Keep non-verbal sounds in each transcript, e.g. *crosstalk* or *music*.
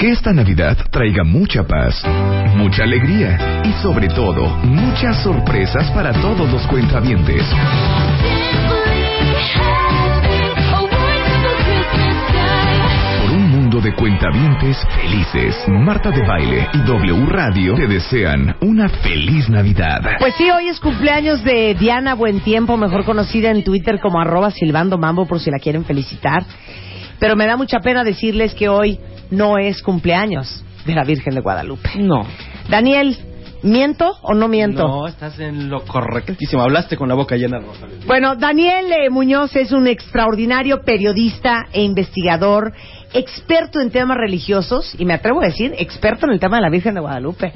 Que esta Navidad traiga mucha paz, mucha alegría y sobre todo muchas sorpresas para todos los cuentavientes. Por un mundo de cuentavientes felices, Marta de Baile y W Radio te desean una feliz Navidad. Pues sí, hoy es cumpleaños de Diana Buentiempo, mejor conocida en Twitter como arroba silbando mambo por si la quieren felicitar. Pero me da mucha pena decirles que hoy no es cumpleaños de la Virgen de Guadalupe. No. Daniel, ¿miento o no miento? No, estás en lo correctísimo. Hablaste con la boca llena, Rosa. Bueno, Daniel eh, Muñoz es un extraordinario periodista e investigador, experto en temas religiosos, y me atrevo a decir, experto en el tema de la Virgen de Guadalupe.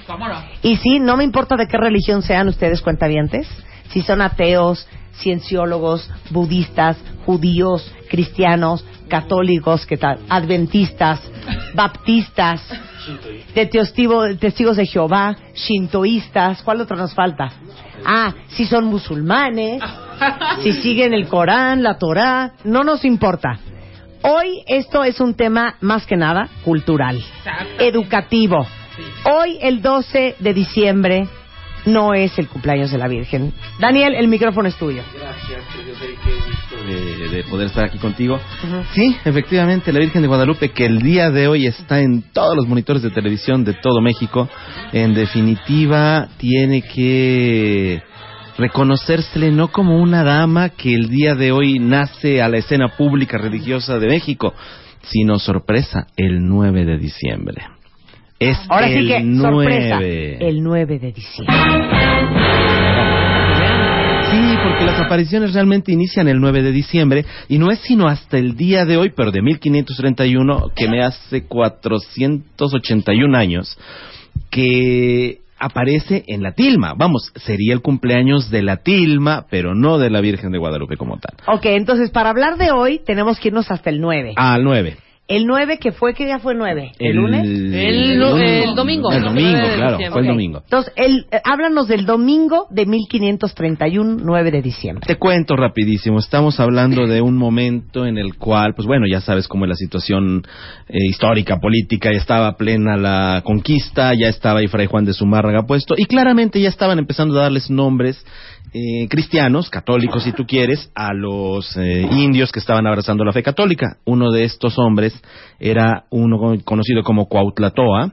Y sí, no me importa de qué religión sean ustedes cuentavientes, si son ateos, cienciólogos, budistas, judíos, cristianos, católicos, ¿qué tal? Adventistas, *laughs* baptistas, de testigo- testigos de Jehová, shintoístas, ¿cuál otro nos falta? Ah, si son musulmanes, *laughs* si siguen el Corán, la Torá, no nos importa. Hoy esto es un tema más que nada cultural, educativo. Hoy el 12 de diciembre no es el cumpleaños de la Virgen. Daniel, el micrófono es tuyo. Gracias, qué gusto de, de poder estar aquí contigo. Sí, efectivamente, la Virgen de Guadalupe, que el día de hoy está en todos los monitores de televisión de todo México, en definitiva, tiene que reconocérsele no como una dama que el día de hoy nace a la escena pública religiosa de México, sino sorpresa, el 9 de diciembre. Es Ahora sí el que, 9. sorpresa, el 9 de diciembre. Sí, porque las apariciones realmente inician el 9 de diciembre y no es sino hasta el día de hoy, pero de 1531, que me hace 481 años, que aparece en la tilma. Vamos, sería el cumpleaños de la tilma, pero no de la Virgen de Guadalupe como tal. Ok, entonces para hablar de hoy tenemos que irnos hasta el 9. Al 9. El 9 que fue, ¿qué día fue 9? ¿El, lunes? El domingo. El domingo, claro, fue el domingo. Entonces, el, eh, háblanos del domingo de 1531, 9 de diciembre. Te cuento rapidísimo. Estamos hablando de un momento en el cual, pues bueno, ya sabes cómo es la situación eh, histórica, política, ya estaba plena la conquista, ya estaba ahí Fray Juan de Zumárraga puesto, y claramente ya estaban empezando a darles nombres eh, cristianos, católicos si tú quieres, a los eh, indios que estaban abrazando la fe católica. Uno de estos hombres era uno conocido como Cuautlatoa,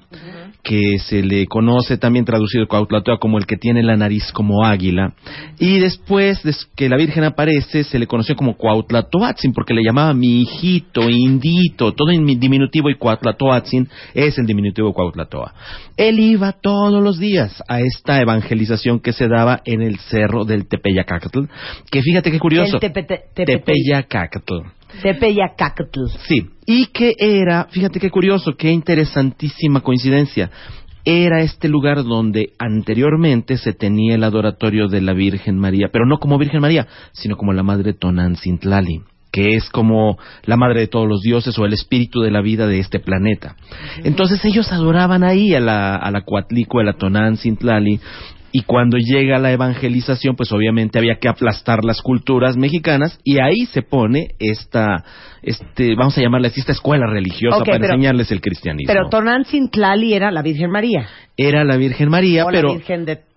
que se le conoce también traducido Cuautlatoa como el que tiene la nariz como águila. Y después de que la Virgen aparece, se le conoció como Cuautlatoatzin, porque le llamaba mi hijito, indito, todo en mi diminutivo, y Cuautlatoatzin es el diminutivo Cuautlatoa. Él iba todos los días a esta evangelización que se daba en el cerro del Tepeyacacatl, que fíjate qué curioso. El Tepeyacacatl. Tepeyacacatl. Sí, y que era, fíjate qué curioso, qué interesantísima coincidencia. Era este lugar donde anteriormente se tenía el adoratorio de la Virgen María, pero no como Virgen María, sino como la Madre Tonancintlali, que es como la madre de todos los dioses o el espíritu de la vida de este planeta. Entonces ellos adoraban ahí a la, a la Coatlico, a la Tonancintlali, y cuando llega la evangelización, pues obviamente había que aplastar las culturas mexicanas y ahí se pone esta, este, vamos a llamarla así, esta escuela religiosa para pero- enseñarles el cristianismo. Pero Tonantzin-Tlali era la Virgen María. Era la Virgen María, o pero la Virgen de...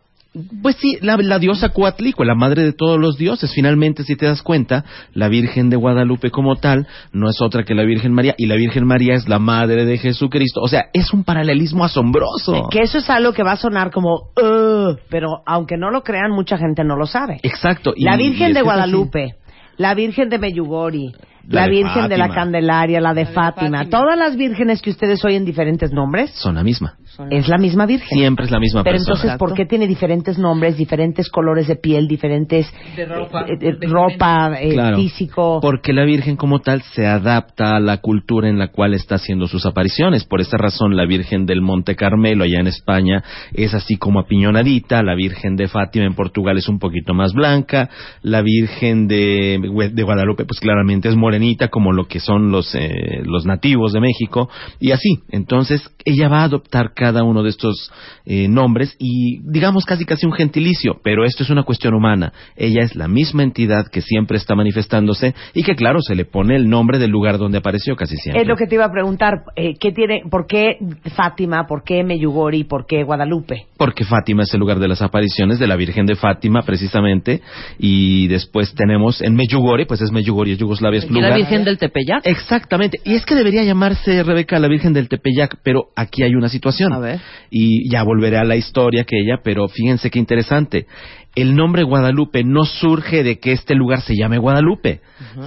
pues sí, la, la diosa Coatlico, la madre de todos los dioses. Finalmente, si te das cuenta, la Virgen de Guadalupe como tal no es otra que la Virgen María y la Virgen María es la madre de Jesucristo. O sea, es un paralelismo asombroso. Que eso es algo que va a sonar como... "Ugh", pero aunque no lo crean, mucha gente no lo sabe. Exacto. y- la Virgen de. Guadalupe, la Virgen de Meyugori, La, de Virgen de la. Candelaria, la de Fátima. Todas las vírgenes que ustedes oyen diferentes nombres, Son la misma. es la misma Virgen. Siempre es la misma Pero persona. entonces, ¿por qué tiene diferentes nombres, diferentes colores de piel, diferentes De ropa, eh, eh, de ropa, eh, Claro. físico? Porque la Virgen como tal se adapta a la cultura en la cual está haciendo sus apariciones. Por esa razón la Virgen del Monte Carmelo allá en España es así como apiñonadita, la Virgen de Fátima en Portugal es un poquito más blanca, la Virgen de, de Guadalupe pues claramente es morenita como lo que son los, eh, los nativos de México y así. Entonces ella va a adoptar cada uno de estos eh, nombres y digamos casi casi un gentilicio, pero esto es una cuestión humana. Ella es la misma entidad que siempre está manifestándose y que claro se le pone el nombre del lugar donde apareció casi siempre. Es lo que te iba a preguntar, eh, ¿qué tiene, ¿por qué Fátima, por qué Meyugori, por qué Guadalupe? Porque Fátima es el lugar de las apariciones de la Virgen de Fátima, precisamente, y después tenemos en Meyugori, pues es Meyugori, es Yugoslavia, es ¿Y la. Virgen del Tepeyac? Exactamente, y es que debería llamarse Rebeca la Virgen del Tepeyac, pero aquí hay una situación. A ver. Y ya volveré a la historia aquella, pero fíjense qué interesante. El nombre Guadalupe no surge de que este lugar se llame Guadalupe,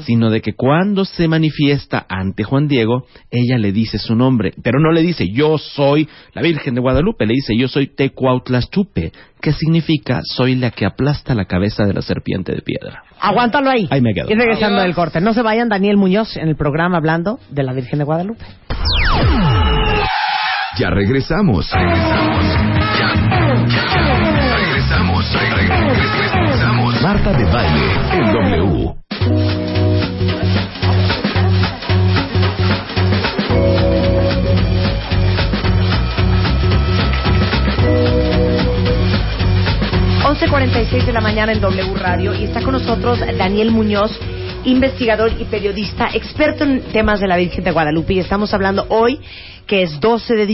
sino de que cuando se manifiesta ante Juan Diego, ella le dice su nombre, pero no le dice yo soy la Virgen de Guadalupe, le dice yo soy Tecuautlachupe, que significa soy la que aplasta la cabeza de la serpiente de piedra. Aguántalo ahí. Ahí me quedo. Y regresando del corte. No se vayan, Daniel Muñoz en el programa hablando de la Virgen de Guadalupe. Ya regresamos. Regresamos. Ya, ya, ya. Marta de baile en W. Seis de la mañana en W Radio y está con nosotros Daniel Muñoz, investigador y periodista, experto en temas de la Virgen de Guadalupe y estamos hablando hoy, que es 12 de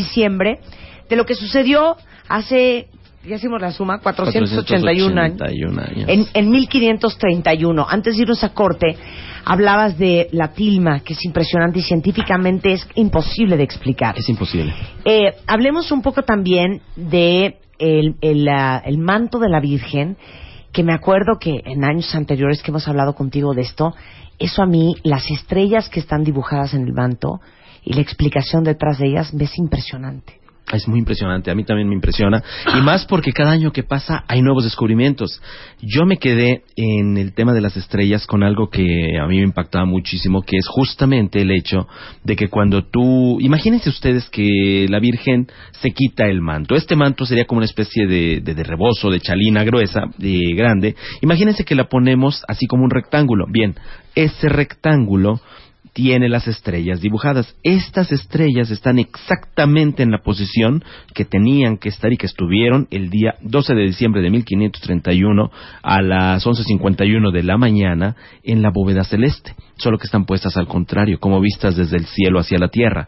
de lo que sucedió hace, ya hicimos la suma, 481 años. 481 años. En, en 1531, antes de irnos a corte, hablabas de la tilma, que es impresionante y científicamente es imposible de explicar. Es imposible. Eh, hablemos un poco también de el, el, ah, el manto de la Virgen, que me acuerdo que en años anteriores que hemos hablado contigo de esto, eso a mí, las estrellas que están dibujadas en el manto y la explicación detrás de ellas, me es impresionante. Es muy impresionante, a mí también me impresiona. Y más porque cada año que pasa hay nuevos descubrimientos. Yo me quedé en el tema de las estrellas con algo que a mí me impactaba muchísimo, que es justamente el hecho de que cuando tú... Imagínense ustedes que la Virgen se quita el manto. Este manto sería como una especie de, de, de rebozo, de chalina gruesa, de grande. Imagínense que la ponemos así como un rectángulo. Bien, ese rectángulo tiene las estrellas dibujadas. Estas estrellas están exactamente en la posición que tenían que estar y que estuvieron el día 12 de diciembre de 1531 a las 11.51 de la mañana en la bóveda celeste, solo que están puestas al contrario, como vistas desde el cielo hacia la tierra.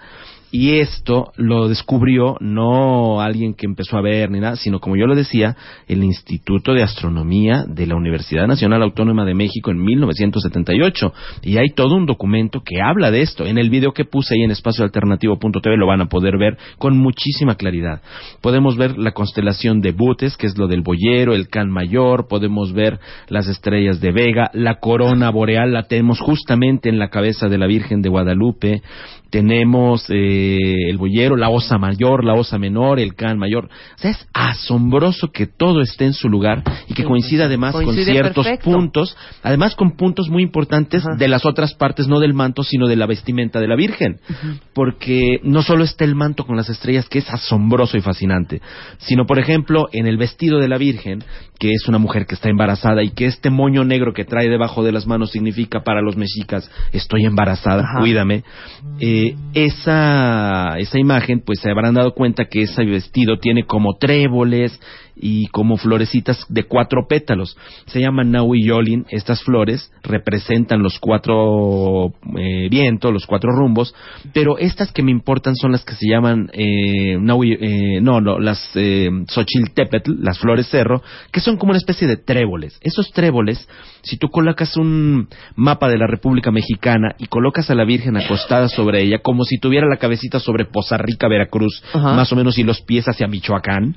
Y esto lo descubrió no alguien que empezó a ver ni nada, sino como yo lo decía, el Instituto de Astronomía de la Universidad Nacional Autónoma de México en 1978. Y hay todo un documento que habla de esto. En el video que puse ahí en espacioalternativo.tv lo van a poder ver con muchísima claridad. Podemos ver la constelación de Butes, que es lo del boyero, el Can Mayor, podemos ver las estrellas de Vega, la corona boreal la tenemos justamente en la cabeza de la Virgen de Guadalupe, tenemos eh, el boyero, la osa mayor, la osa menor, el can mayor. O sea, es asombroso que todo esté en su lugar y que coincida además coincide con ciertos perfecto. puntos, además con puntos muy importantes de las otras partes, no del manto, sino de la vestimenta de la Virgen. Porque no solo está el manto con las estrellas, que es asombroso y fascinante, sino, por ejemplo, en el vestido de la Virgen, que es una mujer que está embarazada y que este moño negro que trae debajo de las manos significa para los mexicas, estoy embarazada, Ajá. cuídame. Eh, esa, esa imagen, pues se habrán dado cuenta que ese vestido tiene como tréboles y como florecitas de cuatro pétalos. Se llaman Naui Yolin. Estas flores representan los cuatro eh, vientos, los cuatro rumbos, pero estas que me importan son las que se llaman eh, eh, no, no, las eh, las flores cerro, que son como una especie de tréboles. Esos tréboles, si tú colocas un mapa de la República Mexicana y colocas a la Virgen acostada sobre ella, como si tuviera la cabecita sobre Poza Rica, Veracruz, Ajá. más o menos, y los pies hacia Michoacán,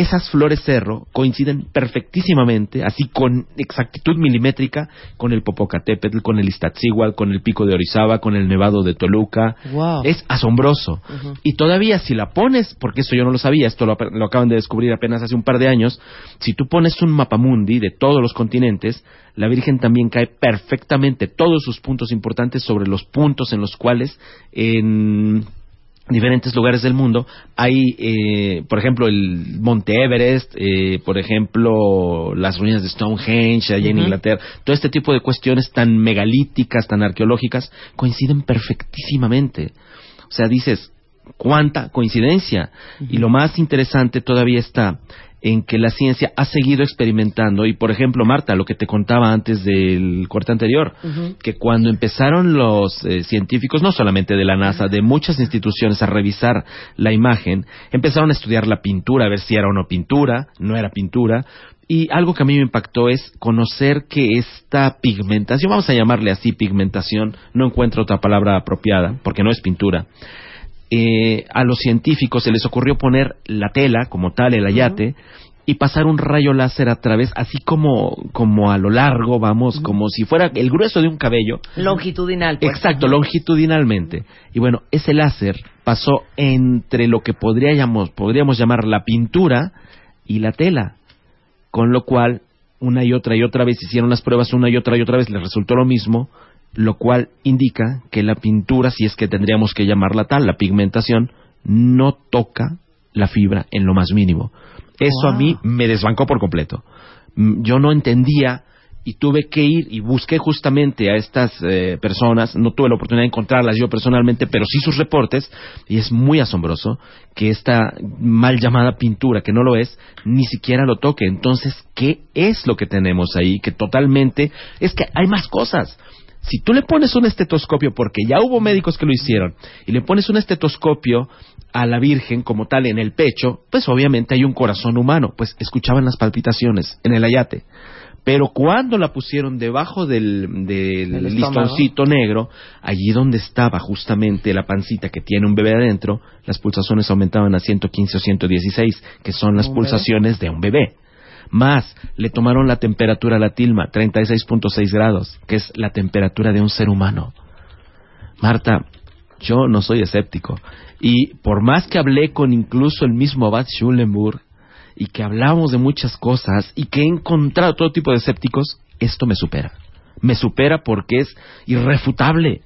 esas flores cerro coinciden perfectísimamente, así con exactitud milimétrica, con el Popocatépetl, con el Iztaccíhuatl, con el Pico de Orizaba, con el Nevado de Toluca. Wow. Es asombroso. Y todavía si la pones, porque eso yo no lo sabía, esto lo, lo acaban de descubrir apenas hace un par de años, si tú pones un mapamundi de todos los continentes, la Virgen también cae perfectamente todos sus puntos importantes sobre los puntos en los cuales en diferentes lugares del mundo hay, eh, por ejemplo, el Monte Everest, eh, por ejemplo, las ruinas de Stonehenge allá en Inglaterra, todo este tipo de cuestiones tan megalíticas, tan arqueológicas, coinciden perfectísimamente. O sea, dices, cuánta coincidencia. Y lo más interesante todavía está en que la ciencia ha seguido experimentando. Y por ejemplo Marta lo que te contaba antes del corte anterior que cuando empezaron los eh, científicos no solamente de la NASA de muchas instituciones a revisar la imagen empezaron a estudiar la pintura a ver si era o no pintura no era pintura. Y algo que a mí me impactó es conocer que esta pigmentación vamos a llamarle así pigmentación no encuentro otra palabra apropiada porque no es pintura eh, a los científicos se les ocurrió poner la tela como tal, el ayate, y pasar un rayo láser a través, así como, como a lo largo, vamos, como si fuera el grueso de un cabello. Longitudinal. pues. Exacto, longitudinalmente. Y bueno, ese láser pasó entre lo que podríamos, podríamos llamar la pintura y la tela, con lo cual una y otra y otra vez hicieron las pruebas una y otra y otra vez, les resultó lo mismo, lo cual indica que la pintura, si es que tendríamos que llamarla tal, la pigmentación, no toca la fibra en lo más mínimo. Eso a mí me desbancó por completo. Mm, Yo no entendía y tuve que ir y busqué justamente a estas eh, personas, no tuve la oportunidad de encontrarlas yo personalmente, pero sí sus reportes, y es muy asombroso que esta mal llamada pintura, que no lo es, ni siquiera lo toque. Entonces, ¿qué es lo que tenemos ahí? Que totalmente, es que hay más cosas. Si tú le pones un estetoscopio, porque ya hubo médicos que lo hicieron, y le pones un estetoscopio a la Virgen como tal en el pecho, pues obviamente hay un corazón humano, pues escuchaban las palpitaciones en el ayate. Pero cuando la pusieron debajo del, del listoncito negro, allí donde estaba justamente la pancita que tiene un bebé adentro, las pulsaciones aumentaban a 115 o 116, que son las bebé. pulsaciones de un bebé. Más, le tomaron la temperatura a la tilma, 36.6 grados, que es la temperatura de un ser humano. Marta, yo no soy escéptico. Y por más que hablé con incluso el mismo Abad Schulenburg, y que hablamos de muchas cosas, y que he encontrado todo tipo de escépticos, esto me supera. Me supera porque es irrefutable.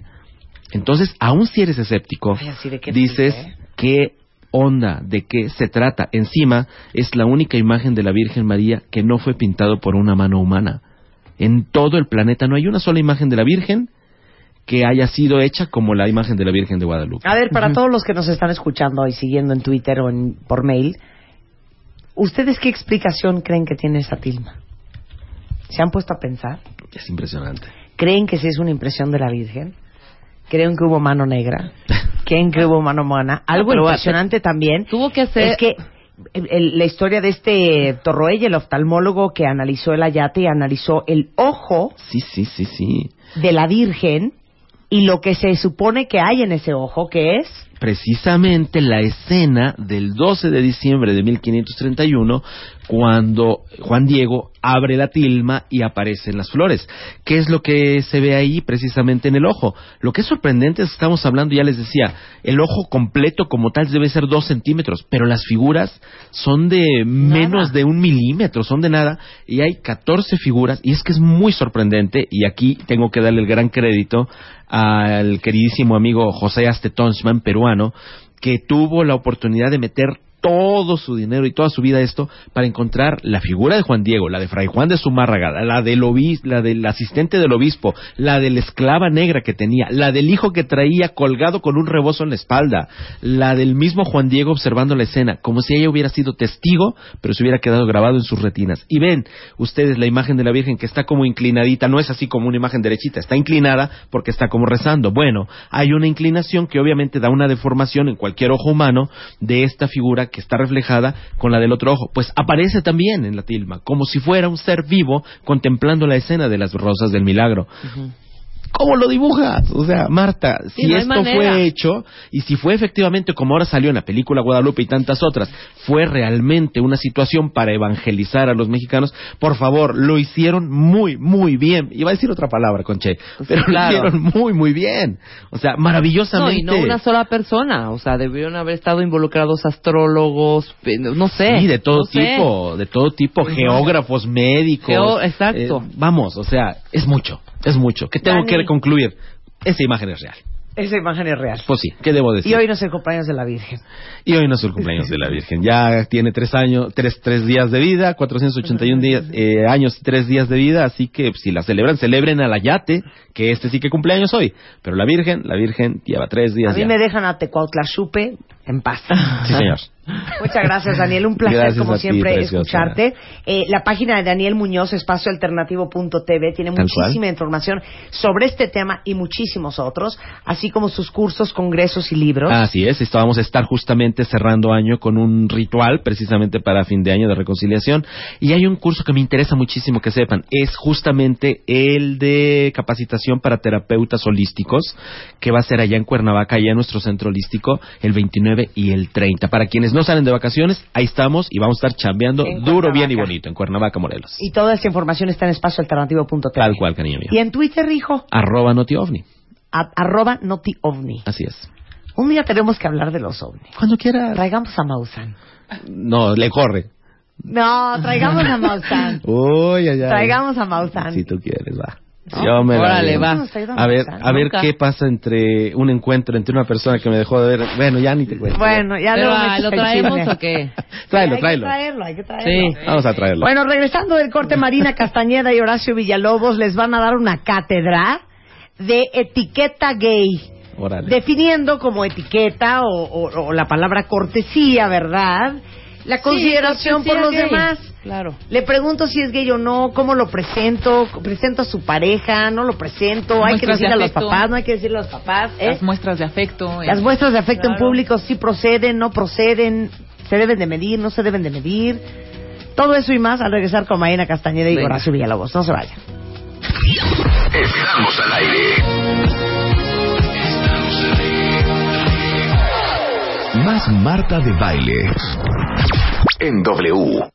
Entonces, aun si eres escéptico, Ay, dices, triste, ¿eh? ¿qué onda? ¿De qué se trata? Encima, es la única imagen de la Virgen María que no fue pintado por una mano humana. En todo el planeta no hay una sola imagen de la Virgen que haya sido hecha como la imagen de la Virgen de Guadalupe. A ver, para todos los que nos están escuchando y siguiendo en Twitter o en- por mail, ¿ustedes qué explicación creen que tiene esa tilma? ¿Se han puesto a pensar? Es impresionante. ¿Creen que sí es una impresión de la Virgen? ¿Creen que hubo mano negra? *laughs* ¿Creen que hubo mano humana? Algo pero, impresionante también Tuvo que ser... es que el- el- la historia de este Torroella, el oftalmólogo que analizó el ayate y analizó el ojo Sí, sí, sí, sí. de la Virgen y lo que se supone que hay en ese ojo, que es Precisamente la escena del 12 de diciembre de 1531, cuando Juan Diego abre la tilma y aparecen las flores. ¿Qué es lo que se ve ahí precisamente en el ojo? Lo que es sorprendente es que estamos hablando, ya les decía, el ojo completo como tal debe ser dos centímetros, pero las figuras son de menos de un milímetro, son de nada, y hay 14 figuras, y es que es muy sorprendente, y aquí tengo que darle el gran crédito al queridísimo amigo José Astetonsman, peruano, que tuvo la oportunidad de meter todo su dinero y toda su vida esto para encontrar la figura de Juan Diego, la de Fray Juan de Zumárraga, la del obis, la del asistente del obispo, la de la esclava negra que tenía, la del hijo que traía colgado con un rebozo en la espalda, la del mismo Juan Diego observando la escena, como si ella hubiera sido testigo, pero se hubiera quedado grabado en sus retinas. Y ven ustedes la imagen de la Virgen que está como inclinadita, no es así como una imagen derechita, está inclinada porque está como rezando. Bueno, hay una inclinación que obviamente da una deformación en cualquier ojo humano de esta figura que está reflejada con la del otro ojo. Pues aparece también en la tilma, como si fuera un ser vivo contemplando la escena de las rosas del milagro. ¿Cómo lo dibujas? O sea, Marta, Sí, si no esto manera. fue hecho y si fue efectivamente como ahora salió en la película Guadalupe y tantas otras, fue realmente una situación para evangelizar a los mexicanos, por favor, lo hicieron muy, muy bien. Iba a decir otra palabra, Conche, pero claro. lo hicieron muy, muy bien. O sea, No, maravillosamente. y no una sola persona. O sea, debieron haber estado involucrados astrólogos, no sé. Sí, de todo no sé. tipo, de todo tipo, geógrafos, médicos. Geo- exacto. Eh, vamos, o sea, es mucho, es mucho. ¿Qué tengo Dani. que concluir? Esa imagen es real. Esa imagen es real. Pues sí, ¿qué debo decir? Y hoy no es el cumpleaños de la Virgen. Y hoy no es el cumpleaños de la Virgen. Ya tiene tres años, tres, tres días de vida, 481 días, eh, años y tres días de vida, así que pues, si la celebran, celebren a la Yate, que este sí que cumpleaños hoy. Pero la Virgen, la Virgen lleva tres A días mí ya. me dejan a Tecuautlachupe en paz. Sí, señor. Muchas gracias, Daniel. Un placer, Gracias como ti, siempre, escucharte. Eh, la página de Daniel Muñoz, espacioalternativo.tv, tiene muchísima cual. información sobre este tema y muchísimos otros, así como sus cursos, congresos y libros. Así es, esto vamos a estar justamente cerrando año con un ritual precisamente para fin de año de reconciliación y hay un curso que me interesa muchísimo que sepan, es justamente el de capacitación para terapeutas holísticos que va a ser allá en Cuernavaca, allá en nuestro centro holístico el 29 y el 30. Para quienes no salen de vacaciones, ahí estamos y vamos a estar chambeando En duro, bien y bonito en Cuernavaca, Morelos. Y toda esta información está en espacioalternativo.tv. Tal cual, cariño mío. Y en Twitter, hijo, Arroba Noti OVNI. a- arroba notiovni. Así es. Un día tenemos que hablar de los ovnis. Cuando quieras. Traigamos a Mausan. No, le corre. No, traigamos a Mausan. *laughs* Uy, ay, ay. Traigamos a Mausan. Si tú quieres, va. ¿No? Yo me la Órale, llevo. va. A ver, a ver Nunca. qué pasa entre un encuentro entre una persona que me dejó de ver. Bueno, ya ni te cuento. Bueno, ya Pero, ah, ¿lo el traemos o qué? *laughs* tráelo, hay tráelo. que traerlo, hay que traerlo. Sí. Vamos a traerlo. Bueno, regresando del corte, Marina Castañeda y Horacio Villalobos les van a dar una cátedra de etiqueta gay. Órale. Definiendo como etiqueta o, o- o la palabra cortesía, ¿verdad? La consideración Sí, por los gay. demás. Claro. Le pregunto si es gay o no, cómo lo presento, presento a su pareja, no lo presento, hay que de decirle a los papás, no hay que decirle a los papás. ¿eh? Las muestras de afecto. eh. Las muestras de afecto en público sí proceden, no proceden, se deben de medir, no se deben de medir. Todo eso y más al regresar con Marina Castañeda y Venga. Horacio Villalobos. No se vayan. Estamos al aire. Más Marta de Baile. En W.